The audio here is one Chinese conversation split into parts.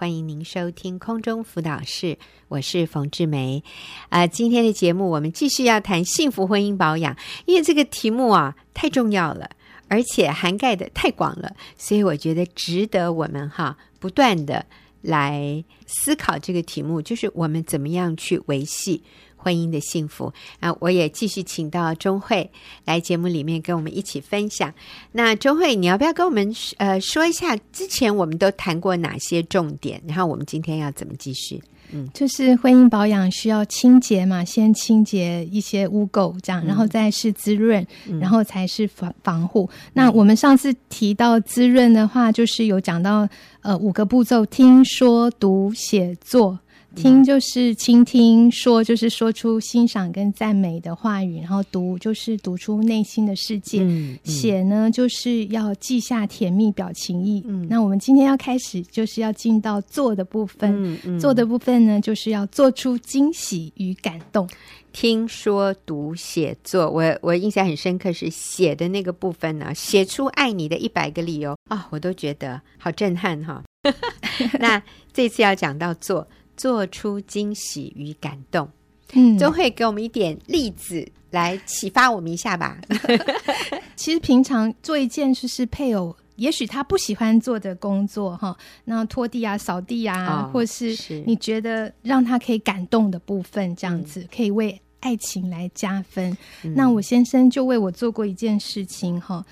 欢迎您收听空中辅导室，我是冯志梅。啊、今天的节目我们继续要谈幸福婚姻保养，因为这个题目啊太重要了，而且涵盖的太广了，所以我觉得值得我们哈不断的来思考这个题目，就是我们怎么样去维系。婚姻的幸福啊！我也继续请到钟慧来节目里面跟我们一起分享。那钟慧，你要不要跟我们呃说一下之前我们都谈过哪些重点？然后我们今天要怎么继续？嗯，就是婚姻保养需要清洁嘛，先清洁一些污垢，这样，然后再是滋润，嗯、然后才是防防护。嗯、那我们上次提到滋润的话，就是有讲到呃五个步骤：听说读写做。听就是倾听，说就是说出欣赏跟赞美的话语，然后读就是读出内心的世界，嗯嗯、写呢就是要记下甜蜜表情意。嗯，那我们今天要开始就是要进到做的部分，嗯嗯、做的部分呢就是要做出惊喜与感动。听说读写作，我我印象很深刻是写的那个部分呢，写出爱你的一百个理由啊、哦，我都觉得好震撼哈。那这次要讲到做。做出惊喜与感动，嗯，都会给我们一点例子来启发我们一下吧。其实平常做一件事是配偶，也许他不喜欢做的工作哈，那拖地啊、扫地啊，哦、或是你觉得让他可以感动的部分，这样子、嗯、可以为爱情来加分。嗯、那我先生就为我做过一件事情哈，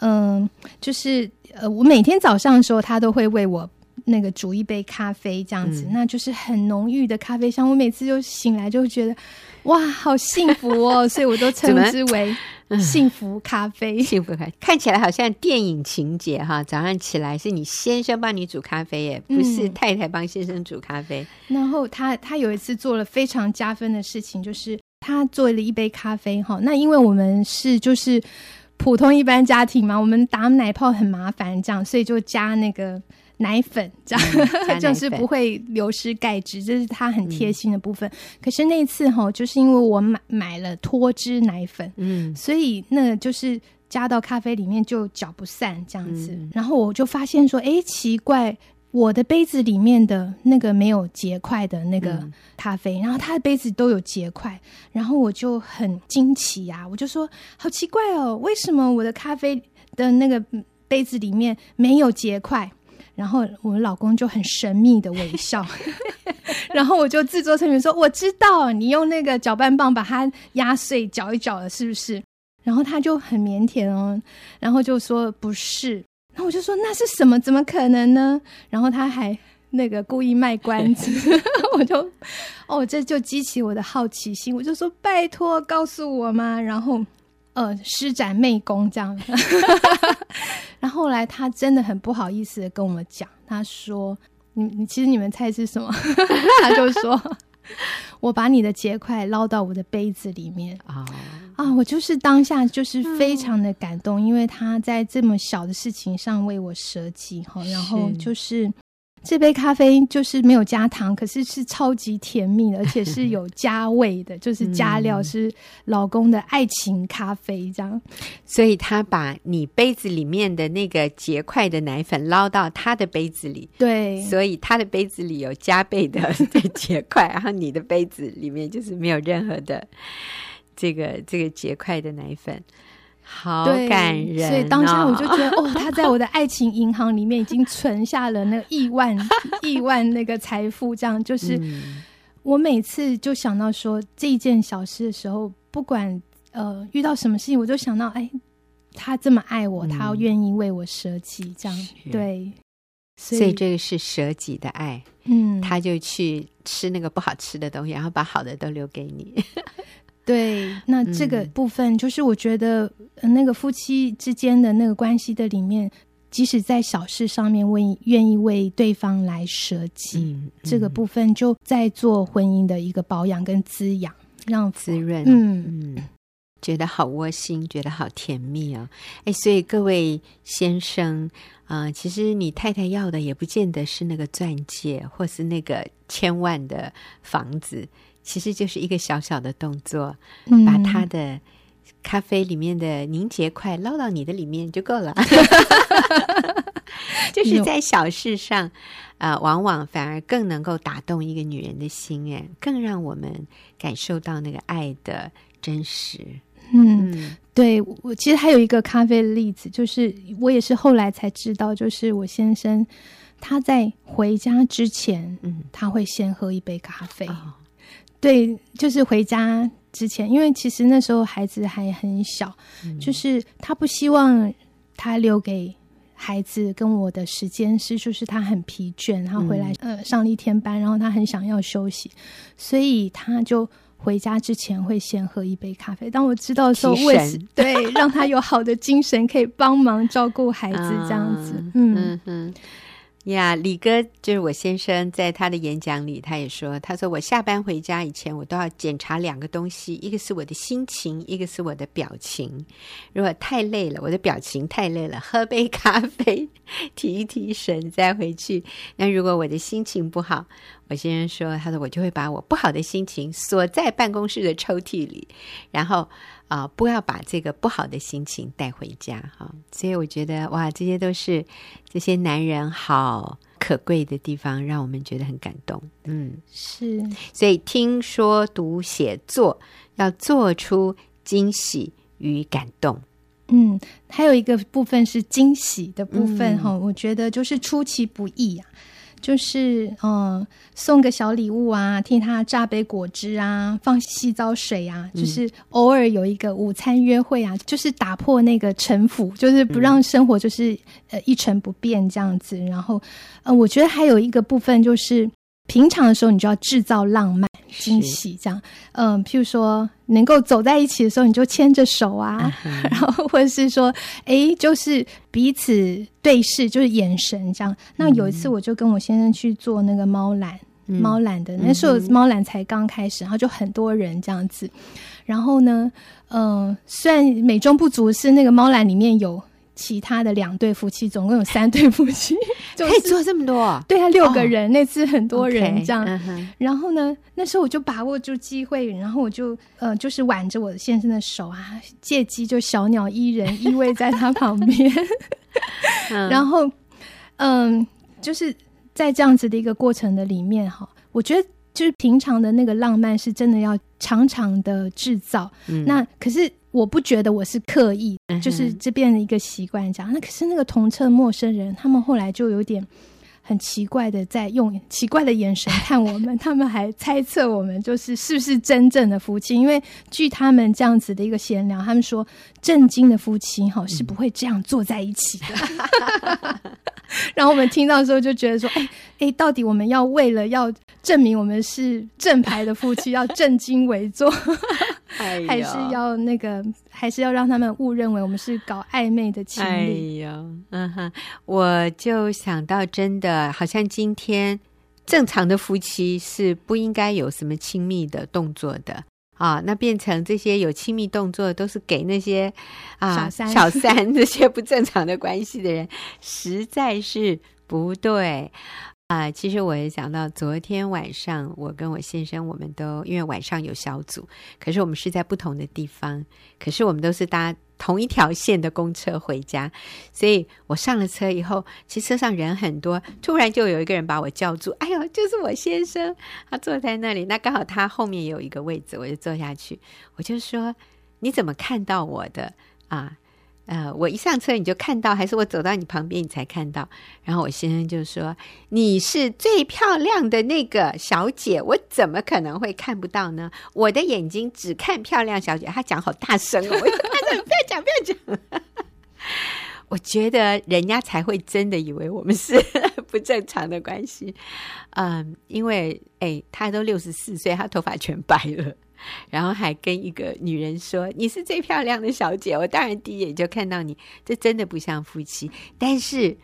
嗯、呃，就是呃，我每天早上的时候，他都会为我。那个煮一杯咖啡这样子，嗯、那就是很浓郁的咖啡香。我每次就醒来就会觉得，哇，好幸福哦！所以我都称之为幸福咖啡。幸福咖啡看起来好像电影情节哈，早上起来是你先生帮你煮咖啡耶，不是太太帮先生煮咖啡。嗯、然后他他有一次做了非常加分的事情，就是他做了一杯咖啡哈。那因为我们是就是普通一般家庭嘛，我们打奶泡很麻烦，这样，所以就加那个。奶粉这样，嗯、就是不会流失钙质，这是它很贴心的部分。嗯、可是那一次哈，就是因为我买买了脱脂奶粉，嗯，所以那就是加到咖啡里面就搅不散这样子。嗯、然后我就发现说，哎，奇怪，我的杯子里面的那个没有结块的那个咖啡，嗯、然后他的杯子都有结块，然后我就很惊奇呀、啊，我就说，好奇怪哦，为什么我的咖啡的那个杯子里面没有结块？然后我老公就很神秘的微笑，然后我就自作聪明说：“我知道你用那个搅拌棒把它压碎搅一搅了，是不是？”然后他就很腼腆哦，然后就说：“不是。”然后我就说：“那是什么？怎么可能呢？”然后他还那个故意卖关子，我就哦，这就激起我的好奇心，我就说：“拜托，告诉我嘛。”然后。呃，施展媚功这样，来他真的很不好意思的跟我们讲，他说：“你你其实你们猜是什么？” 他就说：“ 我把你的结块捞到我的杯子里面啊啊！”我就是当下就是非常的感动，嗯、因为他在这么小的事情上为我舍己哈，然后就是。这杯咖啡就是没有加糖，可是是超级甜蜜的，而且是有加味的，就是加料是老公的爱情咖啡这样。所以他把你杯子里面的那个结块的奶粉捞到他的杯子里，对，所以他的杯子里有加倍 的结块，然后你的杯子里面就是没有任何的这个这个结块的奶粉。好感人，所以当下我就觉得，哦，他在我的 爱情银行里面已经存下了那个亿万 亿万那个财富，这样就是我每次就想到说这一件小事的时候，不管呃遇到什么事情，我就想到，哎，他这么爱我，他愿意为我舍己，这样。对，所以这个是舍己的爱，嗯，他就去吃那个不好吃的东西，然后把好的都留给你。对，那这个部分就是我觉得那个夫妻之间的那个关系的里面，即使在小事上面为愿意为对方来舍己，嗯嗯、这个部分就在做婚姻的一个保养跟滋养，让滋润，嗯。嗯，觉得好窝心，觉得好甜蜜啊、哦！哎，所以各位先生啊、呃，其实你太太要的也不见得是那个钻戒，或是那个千万的房子。其实就是一个小小的动作，嗯、把他的咖啡里面的凝结块捞到你的里面就够了。就是在小事上，呃，往往反而更能够打动一个女人的心，哎，更让我们感受到那个爱的真实。嗯，嗯对，我其实还有一个咖啡的例子，就是我也是后来才知道，就是我先生他在回家之前，嗯，他会先喝一杯咖啡。哦、对，就是回家之前，因为其实那时候孩子还很小，嗯、就是他不希望他留给孩子跟我的时间是，就是他很疲倦，他回来、嗯、呃上了一天班，然后他很想要休息，所以他就。回家之前会先喝一杯咖啡。当我知道说为对，让他有好的精神，可以帮忙照顾孩子这样子。嗯 嗯嗯。呀，李哥就是我先生，在他的演讲里，他也说，他说我下班回家以前，我都要检查两个东西，一个是我的心情，一个是我的表情。如果太累了，我的表情太累了，喝杯咖啡提一提神再回去。那如果我的心情不好，我先生说，他说我就会把我不好的心情锁在办公室的抽屉里，然后。啊、呃，不要把这个不好的心情带回家哈。所以我觉得哇，这些都是这些男人好可贵的地方，让我们觉得很感动。嗯，是。所以听说读写作要做出惊喜与感动。嗯，还有一个部分是惊喜的部分哈，嗯、我觉得就是出其不意啊。就是嗯，送个小礼物啊，替他榨杯果汁啊，放洗澡水啊，嗯、就是偶尔有一个午餐约会啊，就是打破那个城府，就是不让生活就是、嗯、呃一成不变这样子。然后，呃，我觉得还有一个部分就是。平常的时候，你就要制造浪漫、惊喜，这样。嗯，譬如说，能够走在一起的时候，你就牵着手啊，嗯、然后或者是说，哎，就是彼此对视，就是眼神这样。那有一次，我就跟我先生去做那个猫篮，嗯、猫篮的，那时候猫篮才刚开始，然后就很多人这样子。然后呢，嗯，虽然美中不足是那个猫篮里面有。其他的两对夫妻，总共有三对夫妻，就是、可以做这么多？对啊，六个人。Oh, 那次很多人这样。Okay, uh huh. 然后呢，那时候我就把握住机会，然后我就呃，就是挽着我的先生的手啊，借机就小鸟依人，依偎在他旁边。然后，嗯、呃，就是在这样子的一个过程的里面哈，我觉得就是平常的那个浪漫是真的要常常的制造。嗯、那可是。我不觉得我是刻意，就是这变成一个习惯这样。那可是那个同车陌生人，他们后来就有点很奇怪的在用奇怪的眼神 看我们，他们还猜测我们就是是不是真正的夫妻。因为据他们这样子的一个闲聊，他们说正经的夫妻哈是不会这样坐在一起的。然后我们听到的时候就觉得说，哎哎，到底我们要为了要证明我们是正牌的夫妻，要正襟危坐。哎、还是要那个，还是要让他们误认为我们是搞暧昧的情侣。哎呦，嗯哼，我就想到，真的好像今天正常的夫妻是不应该有什么亲密的动作的啊，那变成这些有亲密动作都是给那些啊小三、小三 这些不正常的关系的人，实在是不对。啊、其实我也想到，昨天晚上我跟我先生，我们都因为晚上有小组，可是我们是在不同的地方，可是我们都是搭同一条线的公车回家，所以我上了车以后，其实车上人很多，突然就有一个人把我叫住，哎呦，就是我先生，他坐在那里，那刚好他后面有一个位置，我就坐下去，我就说，你怎么看到我的啊？呃，我一上车你就看到，还是我走到你旁边你才看到？然后我先生就说：“你是最漂亮的那个小姐，我怎么可能会看不到呢？我的眼睛只看漂亮小姐。”他讲好大声哦，我说：“他说不要讲，不要讲。”我觉得人家才会真的以为我们是 不正常的关系。嗯，因为哎，他都六十四岁，他头发全白了。然后还跟一个女人说：“你是最漂亮的小姐。”我当然第一眼就看到你，这真的不像夫妻。但是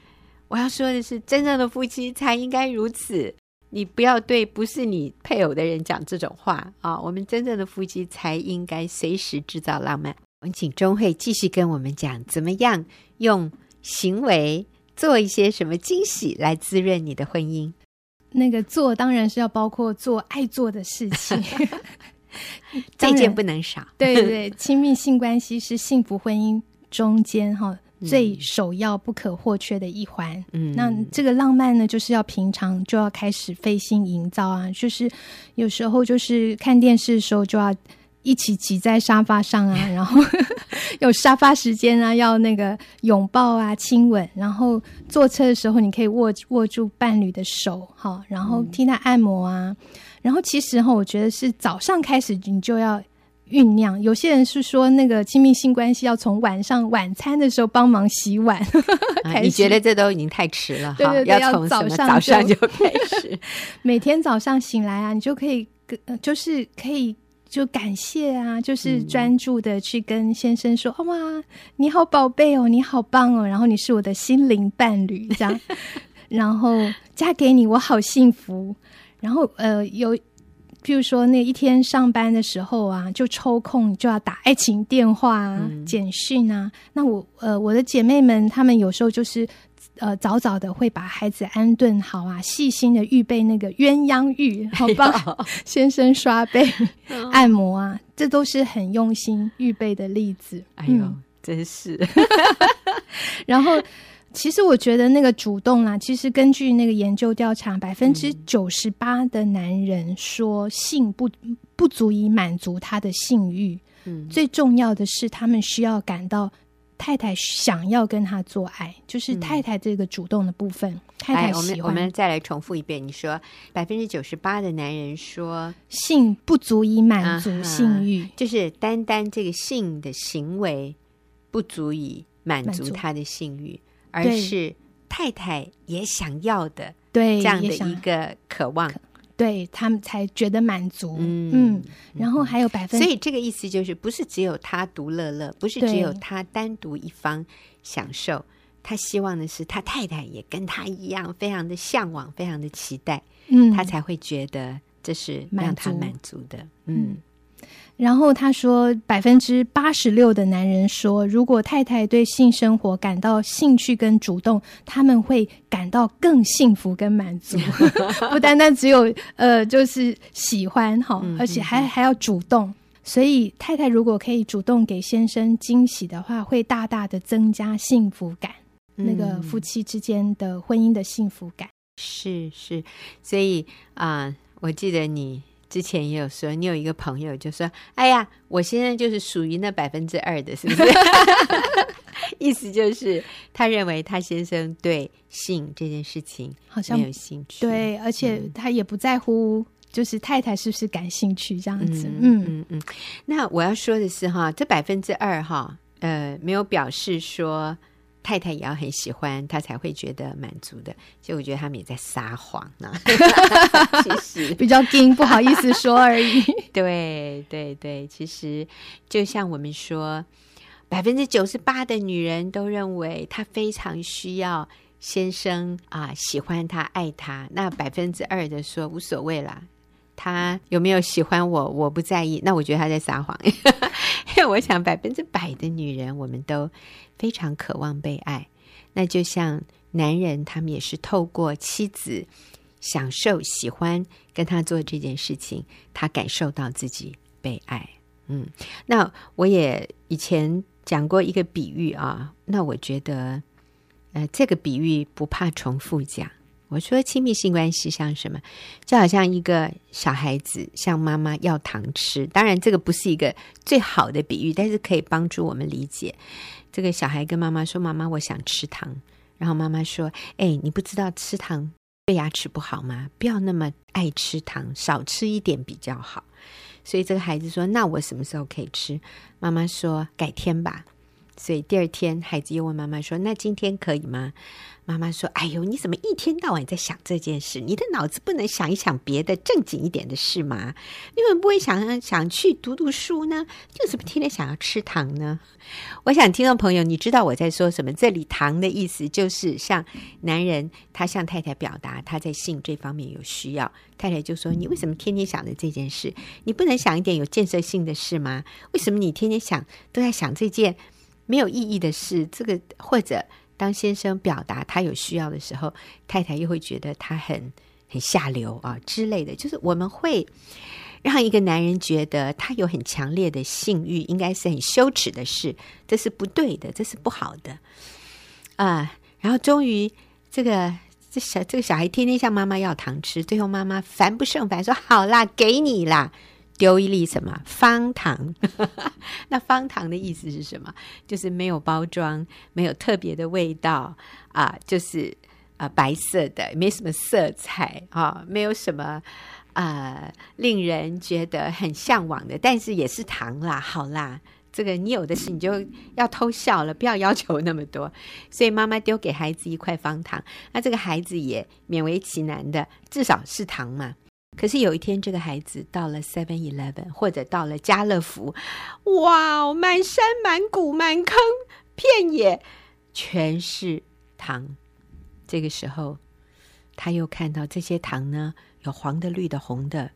我要说的是，真正的夫妻才应该如此。你不要对不是你配偶的人讲这种话啊！我们真正的夫妻才应该随时制造浪漫。我们请钟慧继续跟我们讲，怎么样用行为做一些什么惊喜来滋润你的婚姻。那个做当然是要包括做爱做的事情。这件不能少。对对，亲密性关系是幸福婚姻中间哈最首要不可或缺的一环。嗯，那这个浪漫呢，就是要平常就要开始费心营造啊，就是有时候就是看电视的时候就要一起挤在沙发上啊，然后 有沙发时间啊，要那个拥抱啊、亲吻，然后坐车的时候你可以握握住伴侣的手，哈，然后替他按摩啊，嗯、然后其实哈，我觉得是早上开始你就要。酝酿，有些人是说那个亲密性关系要从晚上晚餐的时候帮忙洗碗。啊、你觉得这都已经太迟了？对对对，要从早上早上就开始。每天早上醒来啊，你就可以跟，就是可以就感谢啊，就是专注的去跟先生说：“嗯、哇，你好宝贝哦，你好棒哦，然后你是我的心灵伴侣，这样，然后嫁给你，我好幸福。”然后呃有。譬如说，那一天上班的时候啊，就抽空就要打爱情电话啊、嗯、简讯啊。那我呃，我的姐妹们，她们有时候就是呃，早早的会把孩子安顿好啊，细心的预备那个鸳鸯浴，好帮 先生刷背、按摩啊，这都是很用心预备的例子。哎呦，嗯、真是。然后。其实我觉得那个主动啦，其实根据那个研究调查，百分之九十八的男人说性不不足以满足他的性欲。嗯，最重要的是他们需要感到太太想要跟他做爱，就是太太这个主动的部分。嗯、太太喜欢。我们我们再来重复一遍，你说百分之九十八的男人说性不足以满足性欲，就是单单这个性的行为不足以满足他的性欲。而是太太也想要的，对这样的一个渴望，对他们才觉得满足。嗯，嗯，然后还有百分，所以这个意思就是，不是只有他独乐乐，不是只有他单独一方享受，他希望的是他太太也跟他一样，非常的向往，非常的期待，嗯，他才会觉得这是让他满足。的，嗯。嗯然后他说，百分之八十六的男人说，如果太太对性生活感到兴趣跟主动，他们会感到更幸福跟满足。不单单只有呃，就是喜欢哈，而且还还要主动。所以太太如果可以主动给先生惊喜的话，会大大的增加幸福感。那个夫妻之间的婚姻的幸福感。是是，所以啊、呃，我记得你。之前也有说，你有一个朋友就说：“哎呀，我现在就是属于那百分之二的，是不是？” 意思就是他认为他先生对性这件事情好像没有兴趣，对，而且他也不在乎，就是太太是不是感兴趣这样子。嗯嗯嗯，嗯。那我要说的是哈，这百分之二哈，呃，没有表示说。太太也要很喜欢，他才会觉得满足的。所以我觉得他们也在撒谎呢。其实 比较硬，不好意思说而已。对对对，其实就像我们说，百分之九十八的女人都认为她非常需要先生啊，喜欢她、爱她。那百分之二的说无所谓啦，他有没有喜欢我，我不在意。那我觉得他在撒谎，因 为我想百分之百的女人，我们都。非常渴望被爱，那就像男人，他们也是透过妻子享受、喜欢跟他做这件事情，他感受到自己被爱。嗯，那我也以前讲过一个比喻啊，那我觉得，呃，这个比喻不怕重复讲。我说亲密性关系像什么？就好像一个小孩子向妈妈要糖吃，当然这个不是一个最好的比喻，但是可以帮助我们理解。这个小孩跟妈妈说：“妈妈，我想吃糖。”然后妈妈说：“哎，你不知道吃糖对牙齿不好吗？不要那么爱吃糖，少吃一点比较好。”所以这个孩子说：“那我什么时候可以吃？”妈妈说：“改天吧。”所以第二天，孩子又问妈妈说：“那今天可以吗？”妈妈说：“哎呦，你怎么一天到晚在想这件事？你的脑子不能想一想别的正经一点的事吗？你怎么不会想想去读读书呢？就怎么天天想要吃糖呢？”我想听众朋友，你知道我在说什么？这里“糖”的意思就是像男人他向太太表达他在性这方面有需要，太太就说：“你为什么天天想着这件事？你不能想一点有建设性的事吗？为什么你天天想都在想这件没有意义的事？这个或者……”当先生表达他有需要的时候，太太又会觉得他很很下流啊之类的。就是我们会让一个男人觉得他有很强烈的性欲，应该是很羞耻的事，这是不对的，这是不好的啊、然后终于，这个这小这个小孩天天向妈妈要糖吃，最后妈妈烦不胜烦，说：“好啦，给你啦。”丢一粒什么方糖？那方糖的意思是什么？就是没有包装，没有特别的味道啊，就是啊白色的，没什么色彩啊，没有什么啊令人觉得很向往的，但是也是糖啦。好啦，这个你有的是，你就要偷笑了，不要要求那么多。所以妈妈丢给孩子一块方糖，那这个孩子也勉为其难的，至少是糖嘛。可是有一天，这个孩子到了 Seven Eleven 或者到了家乐福，哇，满山满谷满坑遍野全是糖。这个时候，他又看到这些糖呢，有黄的、绿的、红的、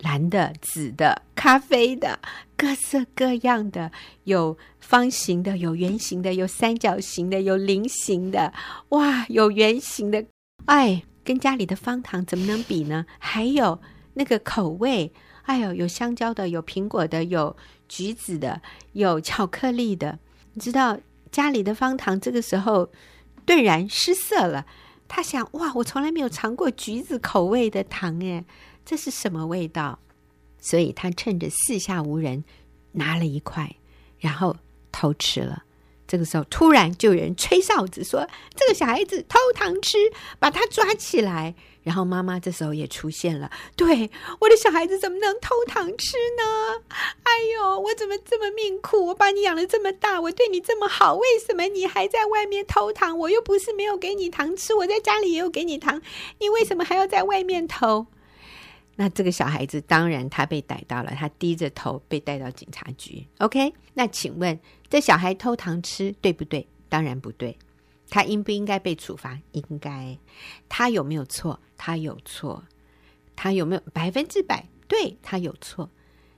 蓝的、紫的、咖啡的，各色各样的，有方形的，有圆形的，有三角形的，有菱形的，哇，有圆形的，哎。跟家里的方糖怎么能比呢？还有那个口味，哎呦，有香蕉的，有苹果的，有橘子的，有巧克力的。你知道家里的方糖这个时候顿然失色了。他想：哇，我从来没有尝过橘子口味的糖，哎，这是什么味道？所以他趁着四下无人，拿了一块，然后偷吃了。这个时候，突然就有人吹哨子说：“这个小孩子偷糖吃，把他抓起来。”然后妈妈这时候也出现了：“对，我的小孩子怎么能偷糖吃呢？哎呦，我怎么这么命苦？我把你养了这么大，我对你这么好，为什么你还在外面偷糖？我又不是没有给你糖吃，我在家里也有给你糖，你为什么还要在外面偷？”那这个小孩子当然他被逮到了，他低着头被带到警察局。OK，那请问？这小孩偷糖吃对不对？当然不对。他应不应该被处罚？应该。他有没有错？他有错。他有没有百分之百？对，他有错。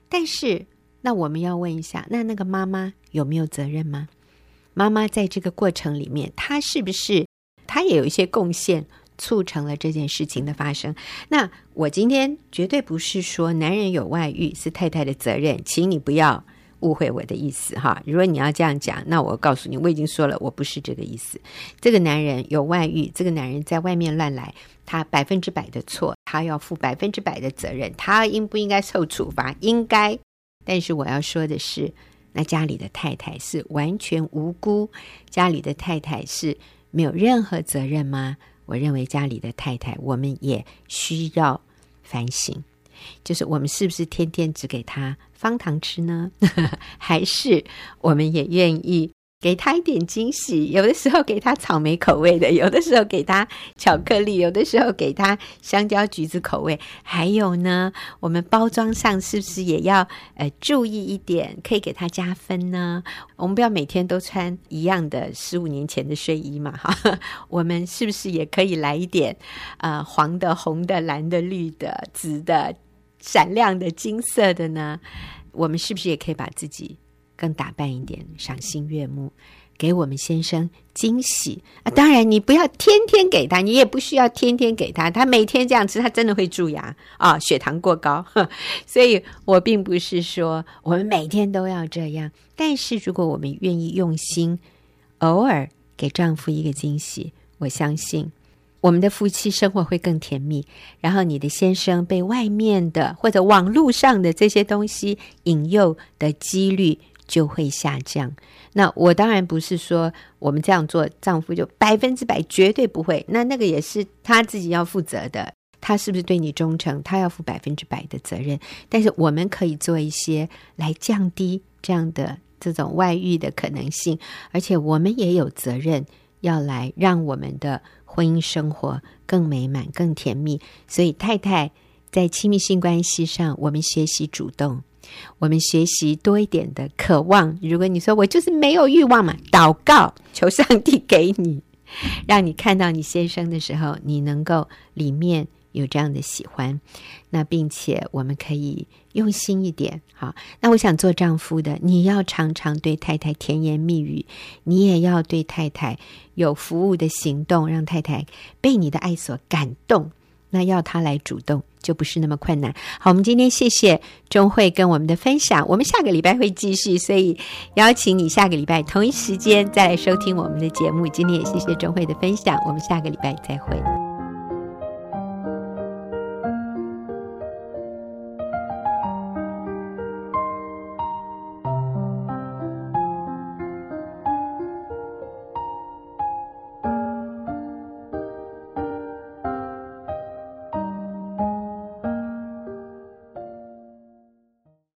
但是，那我们要问一下，那那个妈妈有没有责任吗？妈妈在这个过程里面，她是不是她也有一些贡献，促成了这件事情的发生？那我今天绝对不是说男人有外遇是太太的责任，请你不要。误会我的意思哈！如果你要这样讲，那我告诉你，我已经说了，我不是这个意思。这个男人有外遇，这个男人在外面乱来，他百分之百的错，他要负百分之百的责任。他应不应该受处罚？应该。但是我要说的是，那家里的太太是完全无辜，家里的太太是没有任何责任吗？我认为家里的太太，我们也需要反省。就是我们是不是天天只给他方糖吃呢？还是我们也愿意给他一点惊喜？有的时候给他草莓口味的，有的时候给他巧克力，有的时候给他香蕉、橘子口味。还有呢，我们包装上是不是也要呃注意一点，可以给他加分呢？我们不要每天都穿一样的十五年前的睡衣嘛，哈。我们是不是也可以来一点呃黄的、红的、蓝的、绿的、紫的？闪亮的金色的呢，我们是不是也可以把自己更打扮一点，赏心悦目，给我们先生惊喜啊？当然，你不要天天给他，你也不需要天天给他，他每天这样吃，他真的会蛀牙啊，血糖过高。所以我并不是说我们每天都要这样，但是如果我们愿意用心，偶尔给丈夫一个惊喜，我相信。我们的夫妻生活会更甜蜜，然后你的先生被外面的或者网络上的这些东西引诱的几率就会下降。那我当然不是说我们这样做，丈夫就百分之百绝对不会。那那个也是他自己要负责的，他是不是对你忠诚，他要负百分之百的责任。但是我们可以做一些来降低这样的这种外遇的可能性，而且我们也有责任要来让我们的。婚姻生活更美满、更甜蜜，所以太太在亲密性关系上，我们学习主动，我们学习多一点的渴望。如果你说我就是没有欲望嘛，祷告求上帝给你，让你看到你先生的时候，你能够里面。有这样的喜欢，那并且我们可以用心一点，好。那我想做丈夫的，你要常常对太太甜言蜜语，你也要对太太有服务的行动，让太太被你的爱所感动。那要他来主动就不是那么困难。好，我们今天谢谢钟慧跟我们的分享，我们下个礼拜会继续，所以邀请你下个礼拜同一时间再来收听我们的节目。今天也谢谢钟慧的分享，我们下个礼拜再会。